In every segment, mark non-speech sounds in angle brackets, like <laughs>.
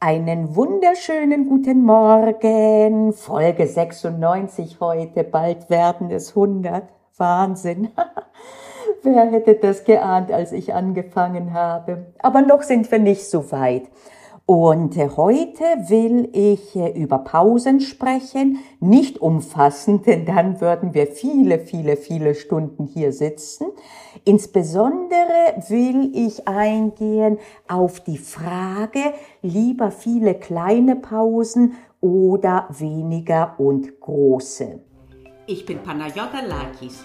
Einen wunderschönen guten Morgen. Folge 96 heute. Bald werden es 100. Wahnsinn. <laughs> Wer hätte das geahnt, als ich angefangen habe? Aber noch sind wir nicht so weit. Und äh, heute will ich äh, über Pausen sprechen, nicht umfassend, <laughs> denn dann würden wir viele, viele, viele Stunden hier sitzen. Insbesondere will ich eingehen auf die Frage, lieber viele kleine Pausen oder weniger und große. Ich bin Panayota Lakis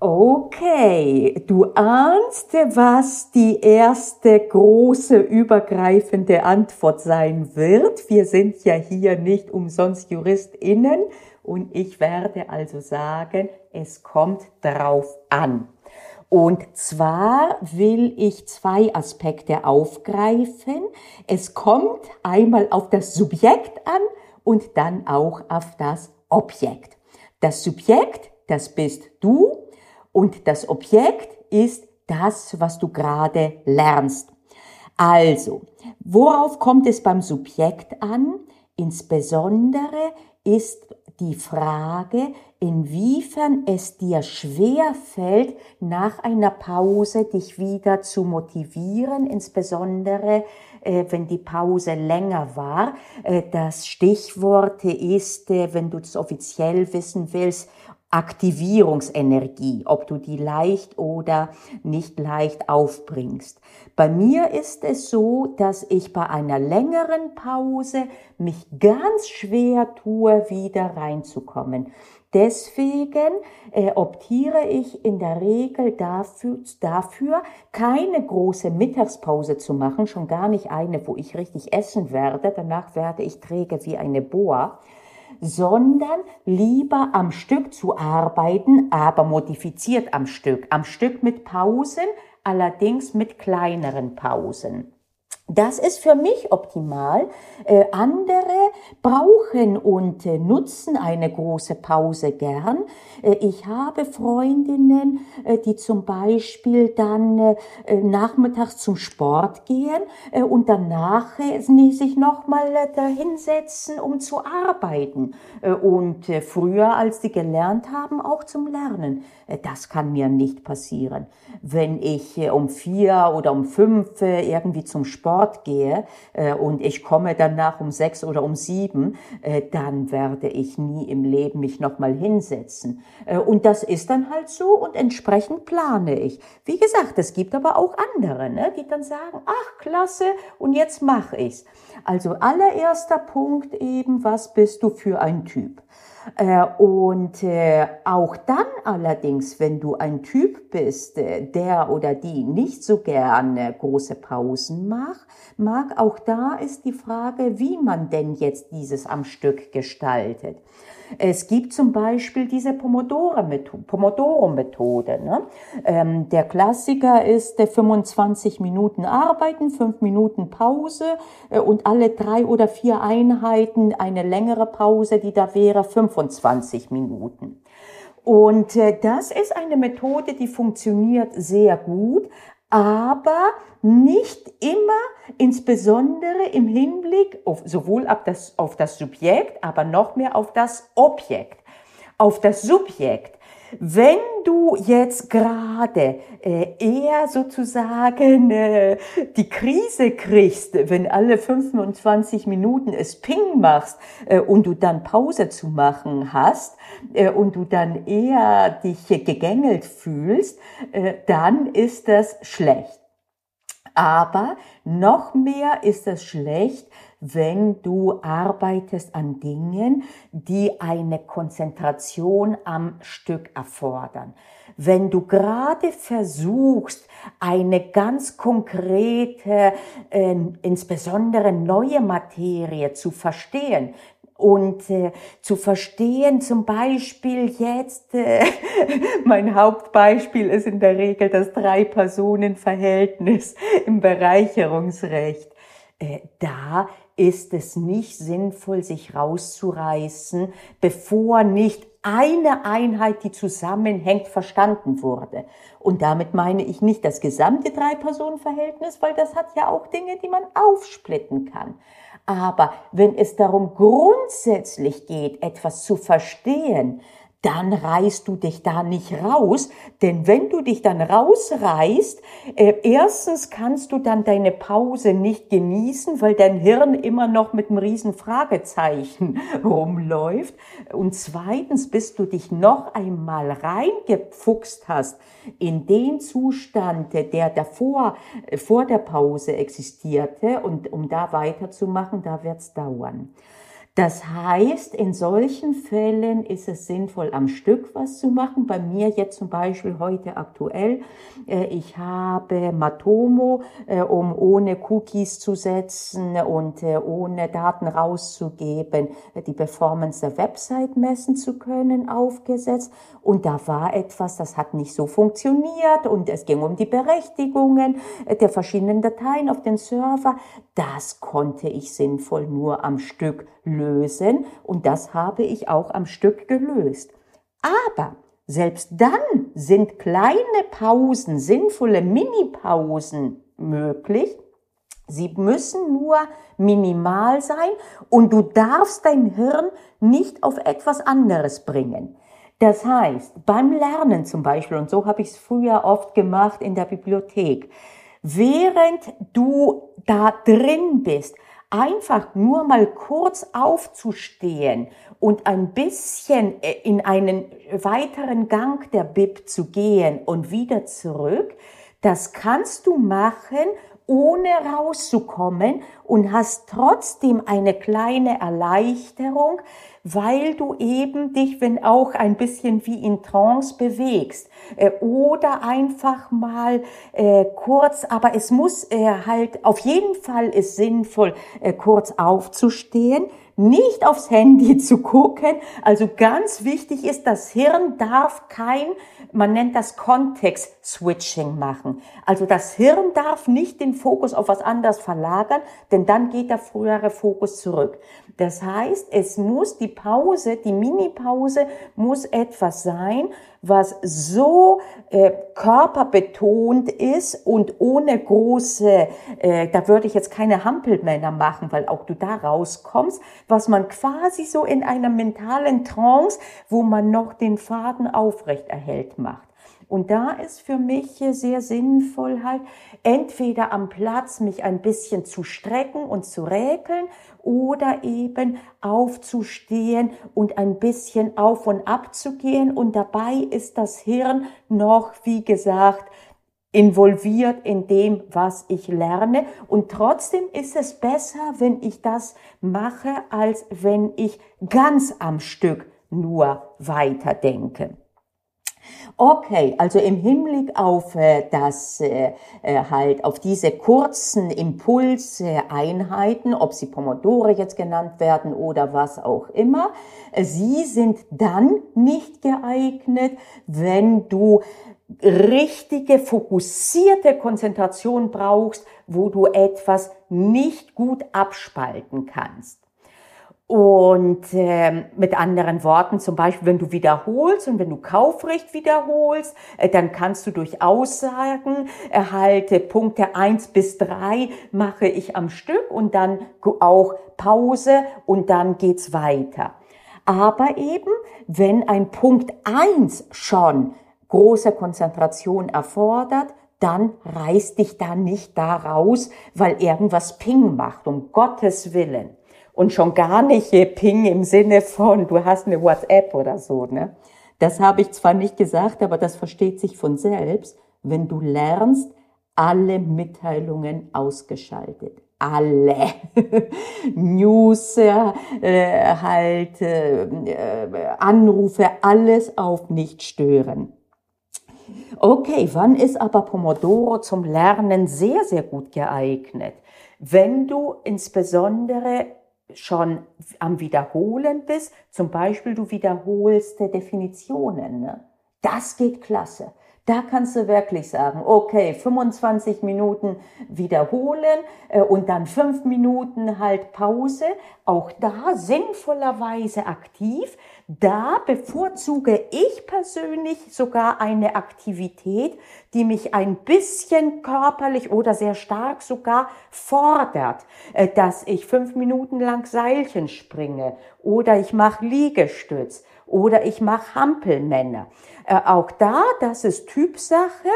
Okay, du ahnst, was die erste große übergreifende Antwort sein wird. Wir sind ja hier nicht umsonst JuristInnen und ich werde also sagen, es kommt drauf an. Und zwar will ich zwei Aspekte aufgreifen. Es kommt einmal auf das Subjekt an und dann auch auf das Objekt. Das Subjekt, das bist du und das Objekt ist das, was du gerade lernst. Also, worauf kommt es beim Subjekt an? Insbesondere ist die Frage, inwiefern es dir schwer fällt, nach einer Pause dich wieder zu motivieren, insbesondere äh, wenn die Pause länger war. Äh, das Stichwort ist, äh, wenn du es offiziell wissen willst, Aktivierungsenergie, ob du die leicht oder nicht leicht aufbringst. Bei mir ist es so, dass ich bei einer längeren Pause mich ganz schwer tue, wieder reinzukommen. Deswegen äh, optiere ich in der Regel dafür, dafür, keine große Mittagspause zu machen, schon gar nicht eine, wo ich richtig essen werde. Danach werde ich träge wie eine Boa sondern lieber am Stück zu arbeiten, aber modifiziert am Stück, am Stück mit Pausen, allerdings mit kleineren Pausen. Das ist für mich optimal. Äh, andere brauchen und äh, nutzen eine große Pause gern. Äh, ich habe Freundinnen, äh, die zum Beispiel dann äh, äh, nachmittags zum Sport gehen und danach sich nochmal da hinsetzen, um zu arbeiten. und früher, als die gelernt haben, auch zum Lernen. das kann mir nicht passieren. Wenn ich um vier oder um fünf irgendwie zum Sport Sport gehe äh, und ich komme danach um sechs oder um sieben, äh, dann werde ich nie im Leben mich nochmal hinsetzen. Äh, und das ist dann halt so und entsprechend plane ich. Wie gesagt, es gibt aber auch andere, ne, die dann sagen, ach klasse, und jetzt mache ich's. Also allererster Punkt eben, was bist du für ein Typ? Äh, und äh, auch dann allerdings, wenn du ein Typ bist, äh, der oder die nicht so gerne große Pausen macht, mag, auch da ist die Frage, wie man denn jetzt dieses am Stück gestaltet. Es gibt zum Beispiel diese Pomodoro-Methode. Ne? Ähm, der Klassiker ist 25 Minuten arbeiten, 5 Minuten Pause äh, und alle drei oder vier Einheiten eine längere Pause, die da wäre 25 Minuten. Und äh, das ist eine Methode, die funktioniert sehr gut, aber nicht immer, insbesondere im Hinblick auf, sowohl auf das, auf das Subjekt, aber noch mehr auf das Objekt. Auf das Subjekt wenn du jetzt gerade äh, eher sozusagen äh, die Krise kriegst, wenn alle 25 Minuten es Ping machst äh, und du dann Pause zu machen hast äh, und du dann eher dich gegängelt fühlst, äh, dann ist das schlecht. Aber noch mehr ist es schlecht, wenn du arbeitest an Dingen, die eine Konzentration am Stück erfordern. Wenn du gerade versuchst, eine ganz konkrete, äh, insbesondere neue Materie zu verstehen, und äh, zu verstehen, zum Beispiel jetzt, äh, <laughs> mein Hauptbeispiel ist in der Regel das Drei-Personen-Verhältnis im Bereicherungsrecht. Äh, da ist es nicht sinnvoll, sich rauszureißen, bevor nicht eine Einheit, die zusammenhängt, verstanden wurde. Und damit meine ich nicht das gesamte Drei-Personen-Verhältnis, weil das hat ja auch Dinge, die man aufsplitten kann. Aber wenn es darum grundsätzlich geht, etwas zu verstehen, dann reißt du dich da nicht raus, denn wenn du dich dann rausreißt, äh, erstens kannst du dann deine Pause nicht genießen, weil dein Hirn immer noch mit einem riesen Fragezeichen <laughs> rumläuft und zweitens, bis du dich noch einmal reingefuchst hast in den Zustand, der davor, äh, vor der Pause existierte und um da weiterzumachen, da wird's dauern. Das heißt, in solchen Fällen ist es sinnvoll, am Stück was zu machen. Bei mir jetzt zum Beispiel heute aktuell. Äh, ich habe Matomo, äh, um ohne Cookies zu setzen und äh, ohne Daten rauszugeben, die Performance der Website messen zu können, aufgesetzt. Und da war etwas, das hat nicht so funktioniert und es ging um die Berechtigungen der verschiedenen Dateien auf den Server. Das konnte ich sinnvoll nur am Stück lösen und das habe ich auch am Stück gelöst. Aber selbst dann sind kleine Pausen, sinnvolle Mini-Pausen möglich. Sie müssen nur minimal sein und du darfst dein Hirn nicht auf etwas anderes bringen. Das heißt, beim Lernen zum Beispiel, und so habe ich es früher oft gemacht in der Bibliothek, während du da drin bist, einfach nur mal kurz aufzustehen und ein bisschen äh, in einen weiteren Gang der Bib zu gehen und wieder zurück, das kannst du machen, ohne rauszukommen und hast trotzdem eine kleine Erleichterung, weil du eben dich, wenn auch ein bisschen wie in Trance bewegst äh, oder einfach mal äh, kurz, aber es muss äh, halt, auf jeden Fall ist sinnvoll, äh, kurz aufzustehen, nicht aufs Handy <laughs> zu gucken. Also ganz wichtig ist, das Hirn darf kein, man nennt das Kontext-Switching machen. Also das Hirn darf nicht den Fokus auf was anderes verlagern, denn dann geht der frühere Fokus zurück. Das heißt, es muss die Pause, die Mini-Pause muss etwas sein, was so äh, körperbetont ist und ohne große, äh, da würde ich jetzt keine Hampelmänner machen, weil auch du da rauskommst, was man quasi so in einer mentalen Trance, wo man noch den Faden aufrecht erhält, macht. Und da ist für mich sehr sinnvoll halt, entweder am Platz mich ein bisschen zu strecken und zu räkeln oder eben aufzustehen und ein bisschen auf und ab zu gehen. Und dabei ist das Hirn noch, wie gesagt, involviert in dem, was ich lerne. Und trotzdem ist es besser, wenn ich das mache, als wenn ich ganz am Stück nur weiterdenke. Okay, also im Hinblick auf äh, das äh, äh, halt auf diese kurzen Impulseinheiten, ob sie Pomodore jetzt genannt werden oder was auch immer, äh, sie sind dann nicht geeignet, wenn du richtige fokussierte Konzentration brauchst, wo du etwas nicht gut abspalten kannst. Und äh, mit anderen Worten, zum Beispiel, wenn du wiederholst und wenn du Kaufrecht wiederholst, äh, dann kannst du durchaus sagen, erhalte Punkte eins bis drei mache ich am Stück und dann auch Pause und dann geht's weiter. Aber eben, wenn ein Punkt eins schon große Konzentration erfordert, dann reiß dich da nicht da raus, weil irgendwas Ping macht, um Gottes Willen und schon gar nicht Ping im Sinne von, du hast eine WhatsApp oder so. Ne? Das habe ich zwar nicht gesagt, aber das versteht sich von selbst. Wenn du lernst, alle Mitteilungen ausgeschaltet. Alle <laughs> News, äh, halt äh, Anrufe, alles auf nicht stören. Okay, wann ist aber Pomodoro zum Lernen sehr, sehr gut geeignet? Wenn du insbesondere schon am Wiederholen bist, zum Beispiel du wiederholst Definitionen, ne? das geht klasse. Da kannst du wirklich sagen, okay, 25 Minuten wiederholen äh, und dann fünf Minuten halt Pause. Auch da sinnvollerweise aktiv. Da bevorzuge ich persönlich sogar eine Aktivität, die mich ein bisschen körperlich oder sehr stark sogar fordert, äh, dass ich fünf Minuten lang Seilchen springe oder ich mache Liegestütz oder ich mache Hampelmänner. Äh, auch da, das ist Typsache,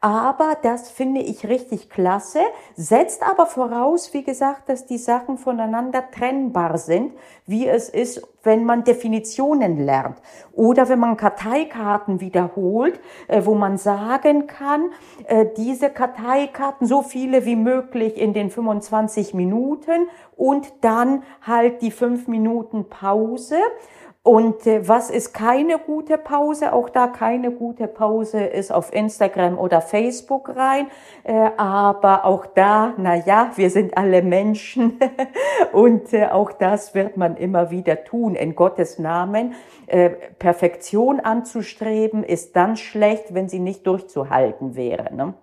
aber das finde ich richtig klasse, setzt aber voraus, wie gesagt, dass die Sachen voneinander trennbar sind, wie es ist, wenn man Definitionen lernt oder wenn man Karteikarten wiederholt, äh, wo man sagen kann, äh, diese Karteikarten so viele wie möglich in den 25 Minuten und dann halt die fünf Minuten Pause. Und äh, was ist keine gute Pause? Auch da keine gute Pause ist auf Instagram oder Facebook rein. Äh, aber auch da, na ja, wir sind alle Menschen <laughs> und äh, auch das wird man immer wieder tun in Gottes Namen. Perfektion anzustreben ist dann schlecht, wenn sie nicht durchzuhalten wäre. Ne?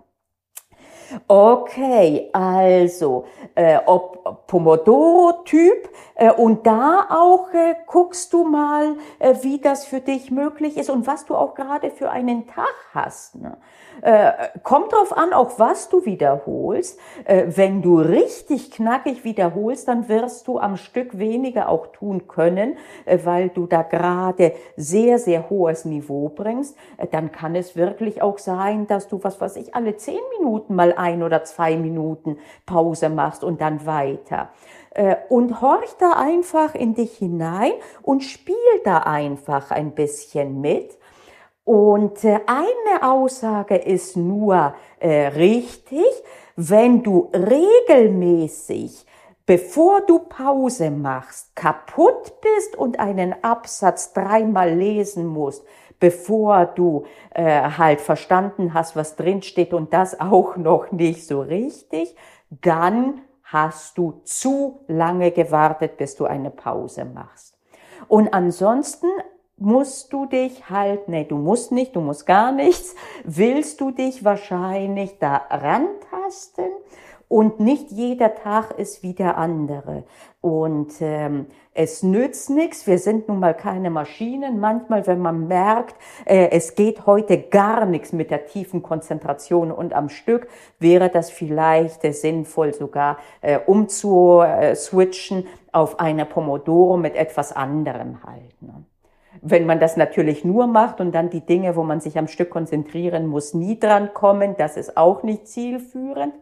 Okay, also äh, ob Pomodoro-Typ äh, und da auch äh, guckst du mal, äh, wie das für dich möglich ist und was du auch gerade für einen Tag hast. Ne? Äh, kommt drauf an, auch was du wiederholst. Äh, wenn du richtig knackig wiederholst, dann wirst du am Stück weniger auch tun können, äh, weil du da gerade sehr, sehr hohes Niveau bringst. Äh, dann kann es wirklich auch sein, dass du, was weiß ich, alle zehn Minuten mal ein oder zwei Minuten Pause machst und dann weiter äh, und horch da einfach in dich hinein und spiel da einfach ein bisschen mit und äh, eine Aussage ist nur äh, richtig, wenn du regelmäßig, bevor du Pause machst, kaputt bist und einen Absatz dreimal lesen musst, bevor du äh, halt verstanden hast, was drin steht und das <laughs> auch noch nicht so richtig, dann hast du zu lange gewartet, bis du eine Pause machst. Und ansonsten musst du dich halt, nee, du musst nicht, du musst gar nichts, willst du dich wahrscheinlich da rantasten und nicht jeder Tag ist wie der andere. Und ähm, es nützt nichts, wir sind nun mal keine Maschinen. Manchmal, wenn man merkt, äh, es geht heute gar nichts mit der tiefen Konzentration und am Stück, wäre das vielleicht äh, sinnvoll sogar äh, umzuswitchen auf eine Pomodoro mit etwas anderem halt. Ne? Wenn man das natürlich nur macht und dann die Dinge, wo man sich am Stück konzentrieren muss, nie dran kommen, das ist auch nicht zielführend.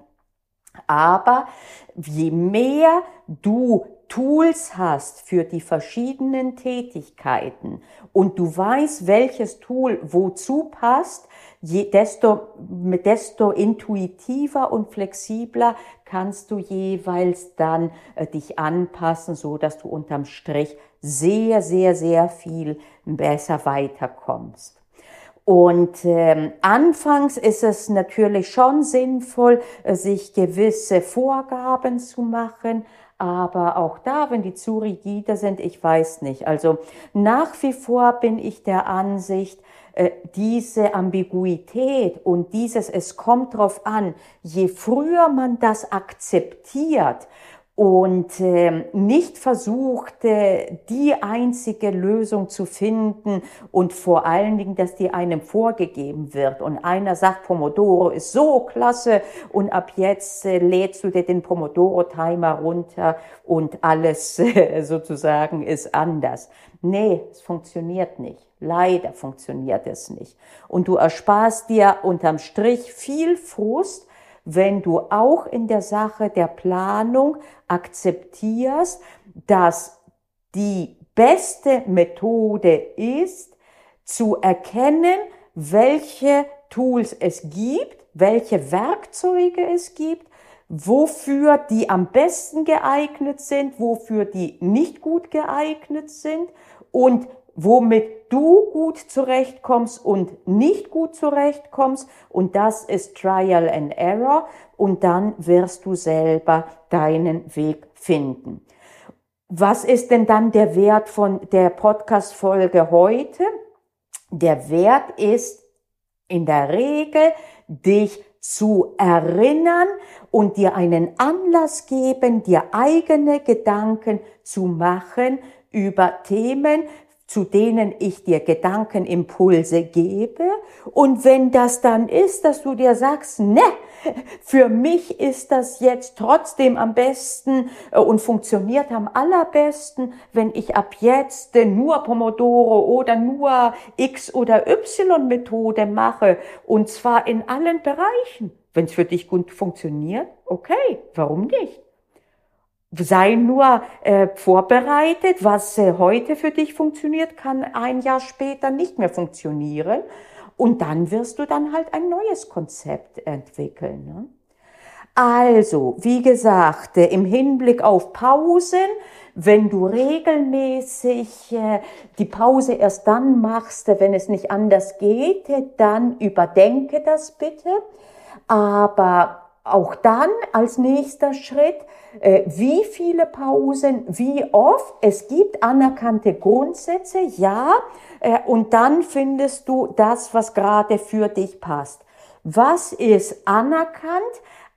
Aber je mehr du Tools hast für die verschiedenen Tätigkeiten und du weißt, welches Tool wozu passt, je, desto, desto intuitiver und flexibler kannst du jeweils dann äh, dich anpassen, so dass du unterm Strich sehr, sehr, sehr viel besser weiterkommst. Und ähm, anfangs ist es natürlich schon sinnvoll, äh, sich gewisse Vorgaben zu machen, aber auch da, wenn die zu rigide sind, ich weiß nicht. Also nach wie vor bin ich der Ansicht, äh, diese Ambiguität und dieses, es kommt drauf an, je früher man das akzeptiert und äh, nicht versuchte, die einzige Lösung zu finden und vor allen Dingen, dass die einem vorgegeben wird. Und einer sagt, Pomodoro ist so klasse und ab jetzt äh, lädst du dir den Pomodoro-Timer runter und alles <laughs> äh, sozusagen ist anders. Nee, es funktioniert nicht. Leider funktioniert es nicht. Und du ersparst dir unterm Strich viel Frust, wenn du auch in der Sache der Planung akzeptierst, dass die beste Methode ist, zu erkennen, welche Tools es gibt, welche Werkzeuge es gibt, wofür die am besten geeignet sind, wofür die nicht gut geeignet sind und womit du gut zurechtkommst und nicht gut zurechtkommst. Und das ist Trial and Error. Und dann wirst du selber deinen Weg finden. Was ist denn dann der Wert von der Podcast-Folge heute? Der Wert ist in der Regel, dich zu erinnern und dir einen Anlass geben, dir eigene Gedanken zu machen über Themen, zu denen ich dir Gedankenimpulse gebe. Und wenn das dann ist, dass du dir sagst, ne, für mich ist das jetzt trotzdem am besten äh, und funktioniert am allerbesten, wenn ich ab jetzt nur Pomodoro oder nur X oder Y Methode mache und zwar in allen Bereichen. Wenn es für dich gut funktioniert, okay, warum nicht? Sei nur äh, vorbereitet, was äh, heute für dich funktioniert, kann ein Jahr später nicht mehr funktionieren. Und dann wirst du dann halt ein neues Konzept entwickeln. Ne? Also, wie gesagt, äh, im Hinblick auf Pausen, wenn du regelmäßig äh, die Pause erst dann machst, wenn es nicht anders geht, dann überdenke das bitte. Aber auch dann als nächster Schritt, äh, wie viele Pausen, wie oft. Es gibt anerkannte Grundsätze, ja, äh, und dann findest du das, was gerade für dich passt. Was ist anerkannt?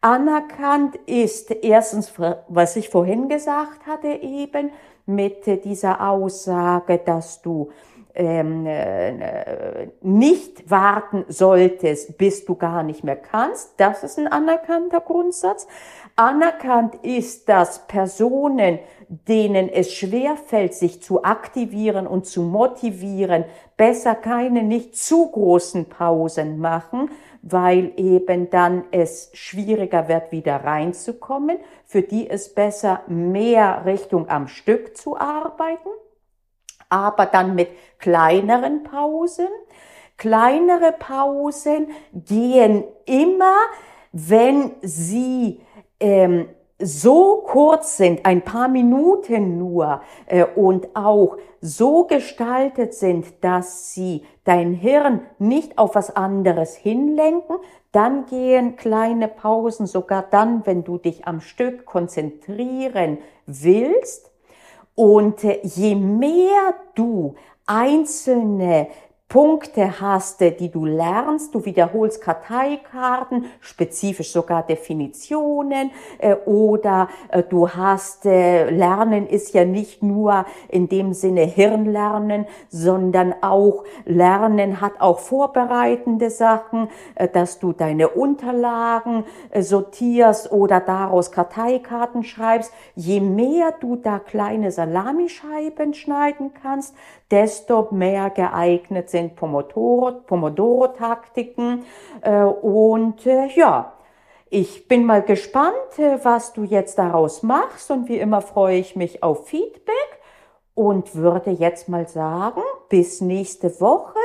Anerkannt ist erstens, was ich vorhin gesagt hatte, eben mit dieser Aussage, dass du ähm, äh, nicht warten solltest, bis du gar nicht mehr kannst. Das ist ein anerkannter Grundsatz. Anerkannt ist, dass Personen, denen es schwerfällt, sich zu aktivieren und zu motivieren, besser keine nicht zu großen Pausen machen, weil eben dann es schwieriger wird, wieder reinzukommen, für die es besser mehr Richtung am Stück zu arbeiten aber dann mit kleineren Pausen. Kleinere Pausen gehen immer, wenn sie ähm, so kurz sind, ein paar Minuten nur, äh, und auch so gestaltet sind, dass sie dein Hirn nicht auf was anderes hinlenken, dann gehen kleine Pausen sogar dann, wenn du dich am Stück konzentrieren willst, und je mehr du einzelne Punkte hast, die du lernst. Du wiederholst Karteikarten, spezifisch sogar Definitionen äh, oder äh, du hast, äh, Lernen ist ja nicht nur in dem Sinne Hirnlernen, sondern auch Lernen hat auch vorbereitende Sachen, äh, dass du deine Unterlagen äh, sortierst oder daraus Karteikarten schreibst. Je mehr du da kleine Salamischeiben schneiden kannst, desto mehr geeignet sind Pomodoro-Taktiken. Äh, und äh, ja, ich bin mal gespannt, äh, was du jetzt daraus machst. Und wie immer freue ich mich auf Feedback und würde jetzt mal sagen, bis nächste Woche.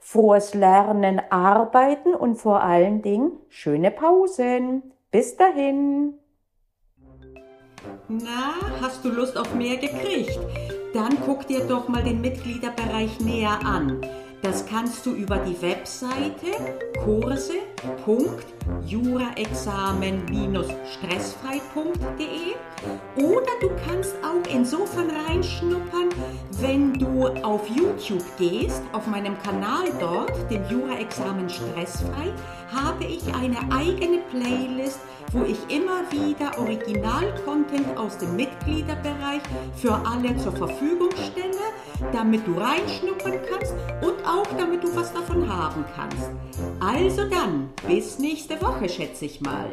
Frohes Lernen, Arbeiten und vor allen Dingen schöne Pausen. Bis dahin. Na, hast du Lust auf mehr gekriegt? Dann guck dir doch mal den Mitgliederbereich näher an. Das kannst du über die Webseite kurse.juraexamen-stressfrei.de oder du kannst auch insofern reinschnuppern, wenn du auf YouTube gehst, auf meinem Kanal dort, dem Jura-Examen Stressfrei, habe ich eine eigene Playlist, wo ich immer wieder Original-Content aus dem Mitgliederbereich für alle zur Verfügung stelle, damit du reinschnuppern kannst und auch damit du was davon haben kannst. Also dann, bis nächste Woche, schätze ich mal.